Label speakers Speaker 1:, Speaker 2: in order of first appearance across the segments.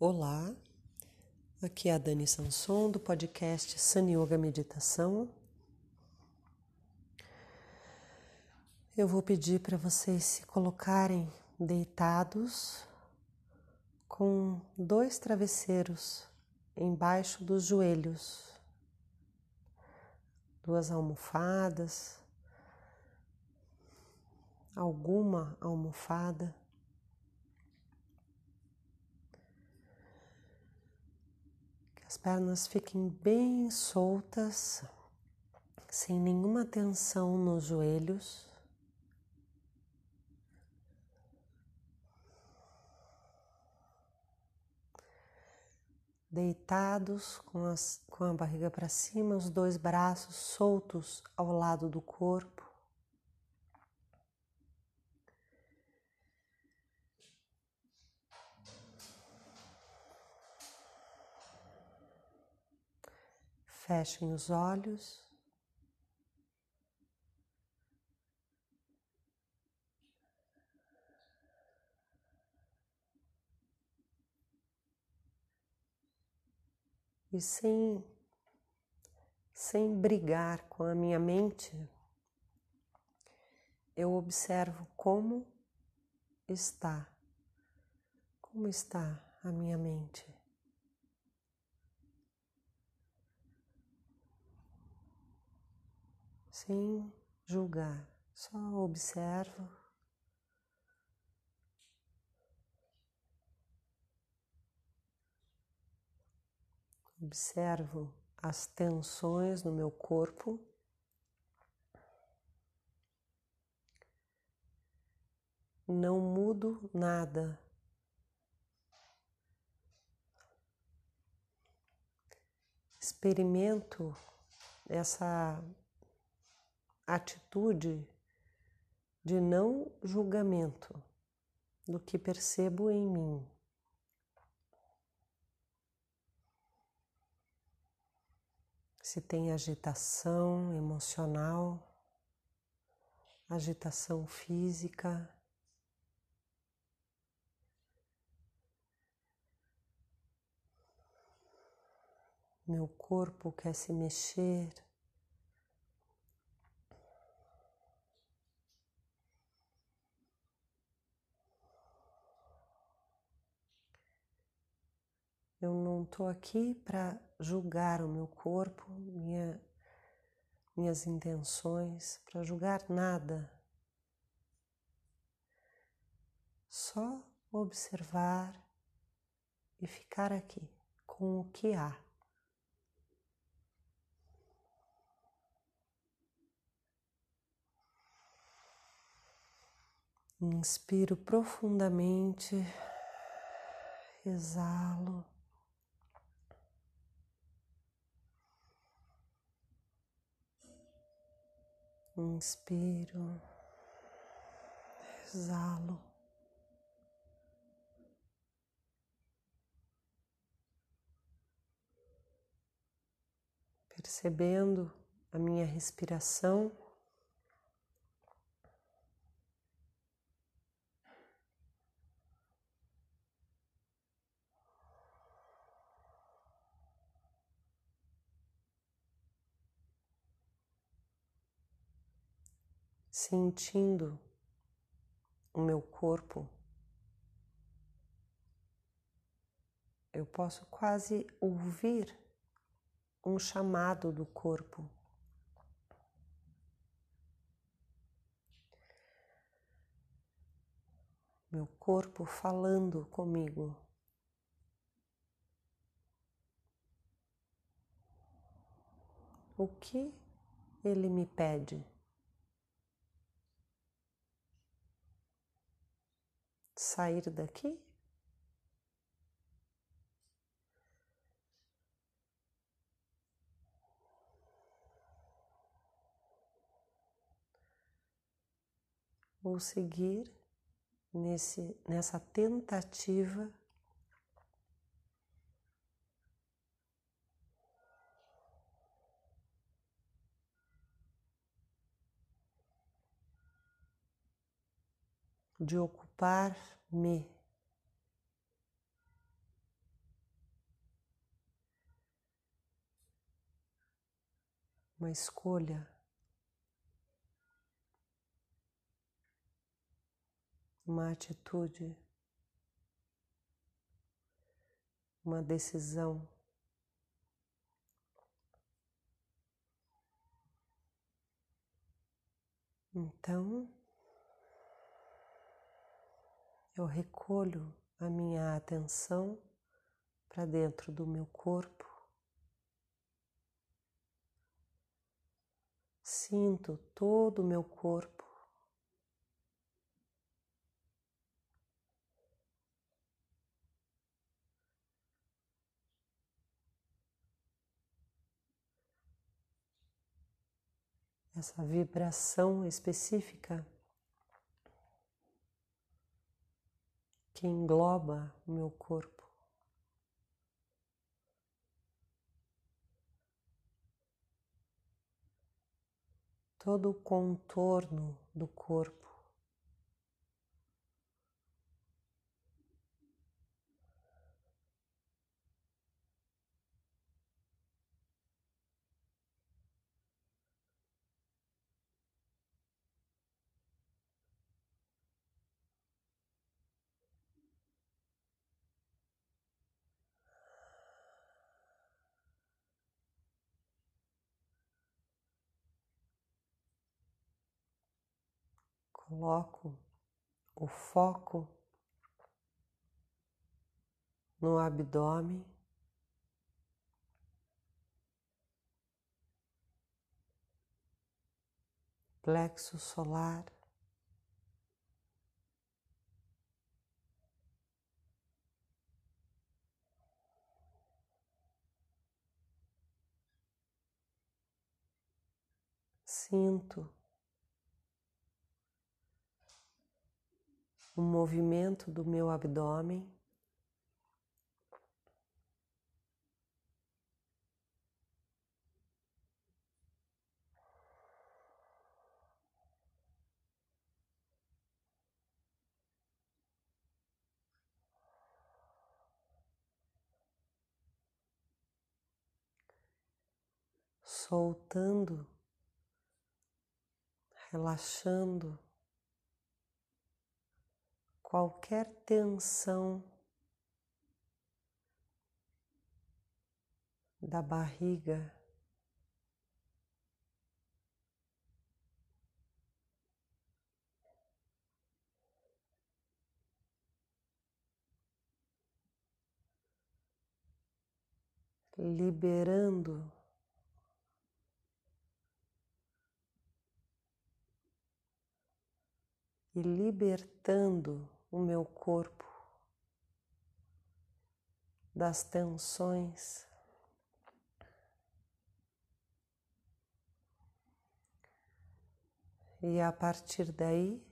Speaker 1: Olá, aqui é a Dani Sanson do podcast Sun Yoga Meditação. Eu vou pedir para vocês se colocarem deitados com dois travesseiros embaixo dos joelhos, duas almofadas, alguma almofada. As pernas fiquem bem soltas, sem nenhuma tensão nos joelhos. Deitados com, as, com a barriga para cima, os dois braços soltos ao lado do corpo. Fechem os olhos. E sem, sem brigar com a minha mente, eu observo como está, como está a minha mente. Sem julgar, só observo. Observo as tensões no meu corpo. Não mudo nada. Experimento essa atitude de não julgamento do que percebo em mim. Se tem agitação emocional, agitação física, meu corpo quer se mexer. Eu não estou aqui para julgar o meu corpo, minha, minhas intenções, para julgar nada. Só observar e ficar aqui com o que há. Inspiro profundamente, exalo. Inspiro, exalo. Percebendo a minha respiração. Sentindo o meu corpo, eu posso quase ouvir um chamado do corpo. Meu corpo falando comigo. O que ele me pede? Sair daqui? Ou seguir nesse, nessa tentativa de me. Uma escolha uma atitude, uma decisão. Então, eu recolho a minha atenção para dentro do meu corpo, sinto todo o meu corpo. Essa vibração específica que engloba o meu corpo. Todo o contorno do corpo. Coloco o foco no abdômen. Plexo solar. Sinto o movimento do meu abdômen. Soltando, relaxando qualquer tensão da barriga. Liberando e libertando o meu corpo das tensões. E a partir daí,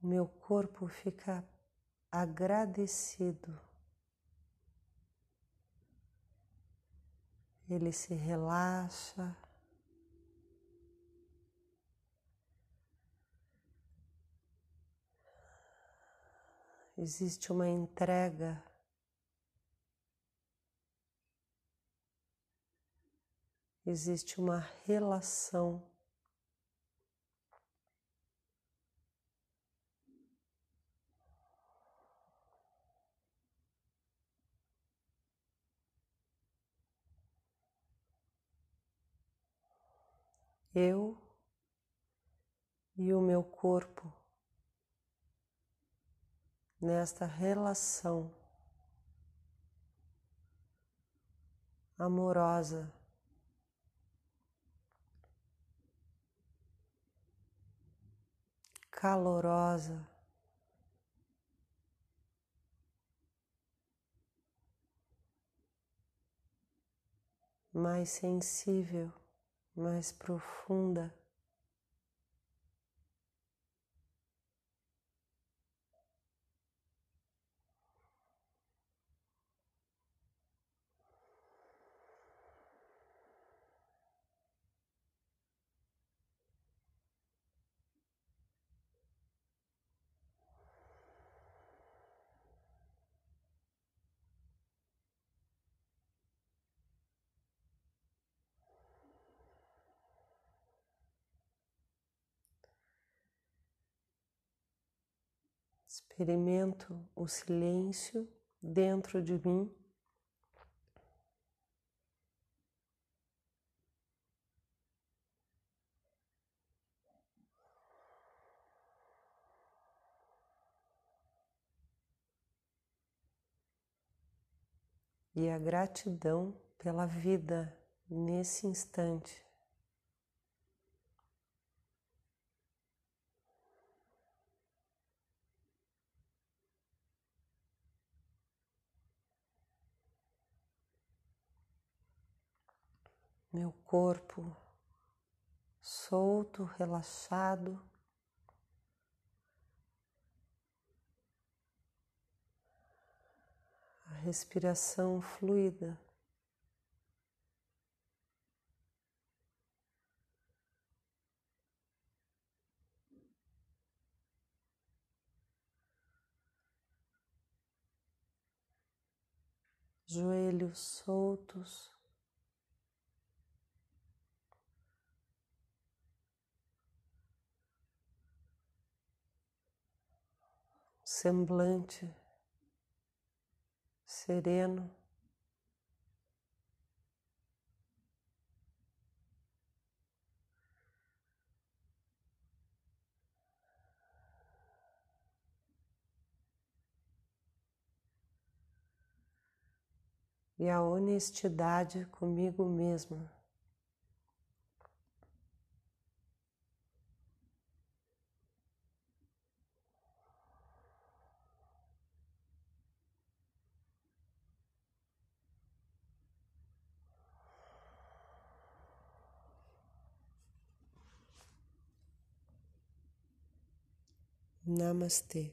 Speaker 1: meu corpo fica agradecido. Ele se relaxa. Existe uma entrega. Existe uma relação. Eu e o meu corpo nesta relação amorosa. Calorosa, mais sensível, mais profunda. Experimento o silêncio dentro de mim. E a gratidão pela vida nesse instante. Meu corpo solto, relaxado. A respiração fluida. Joelhos soltos. Semblante sereno. E a honestidade comigo mesma. Namastê.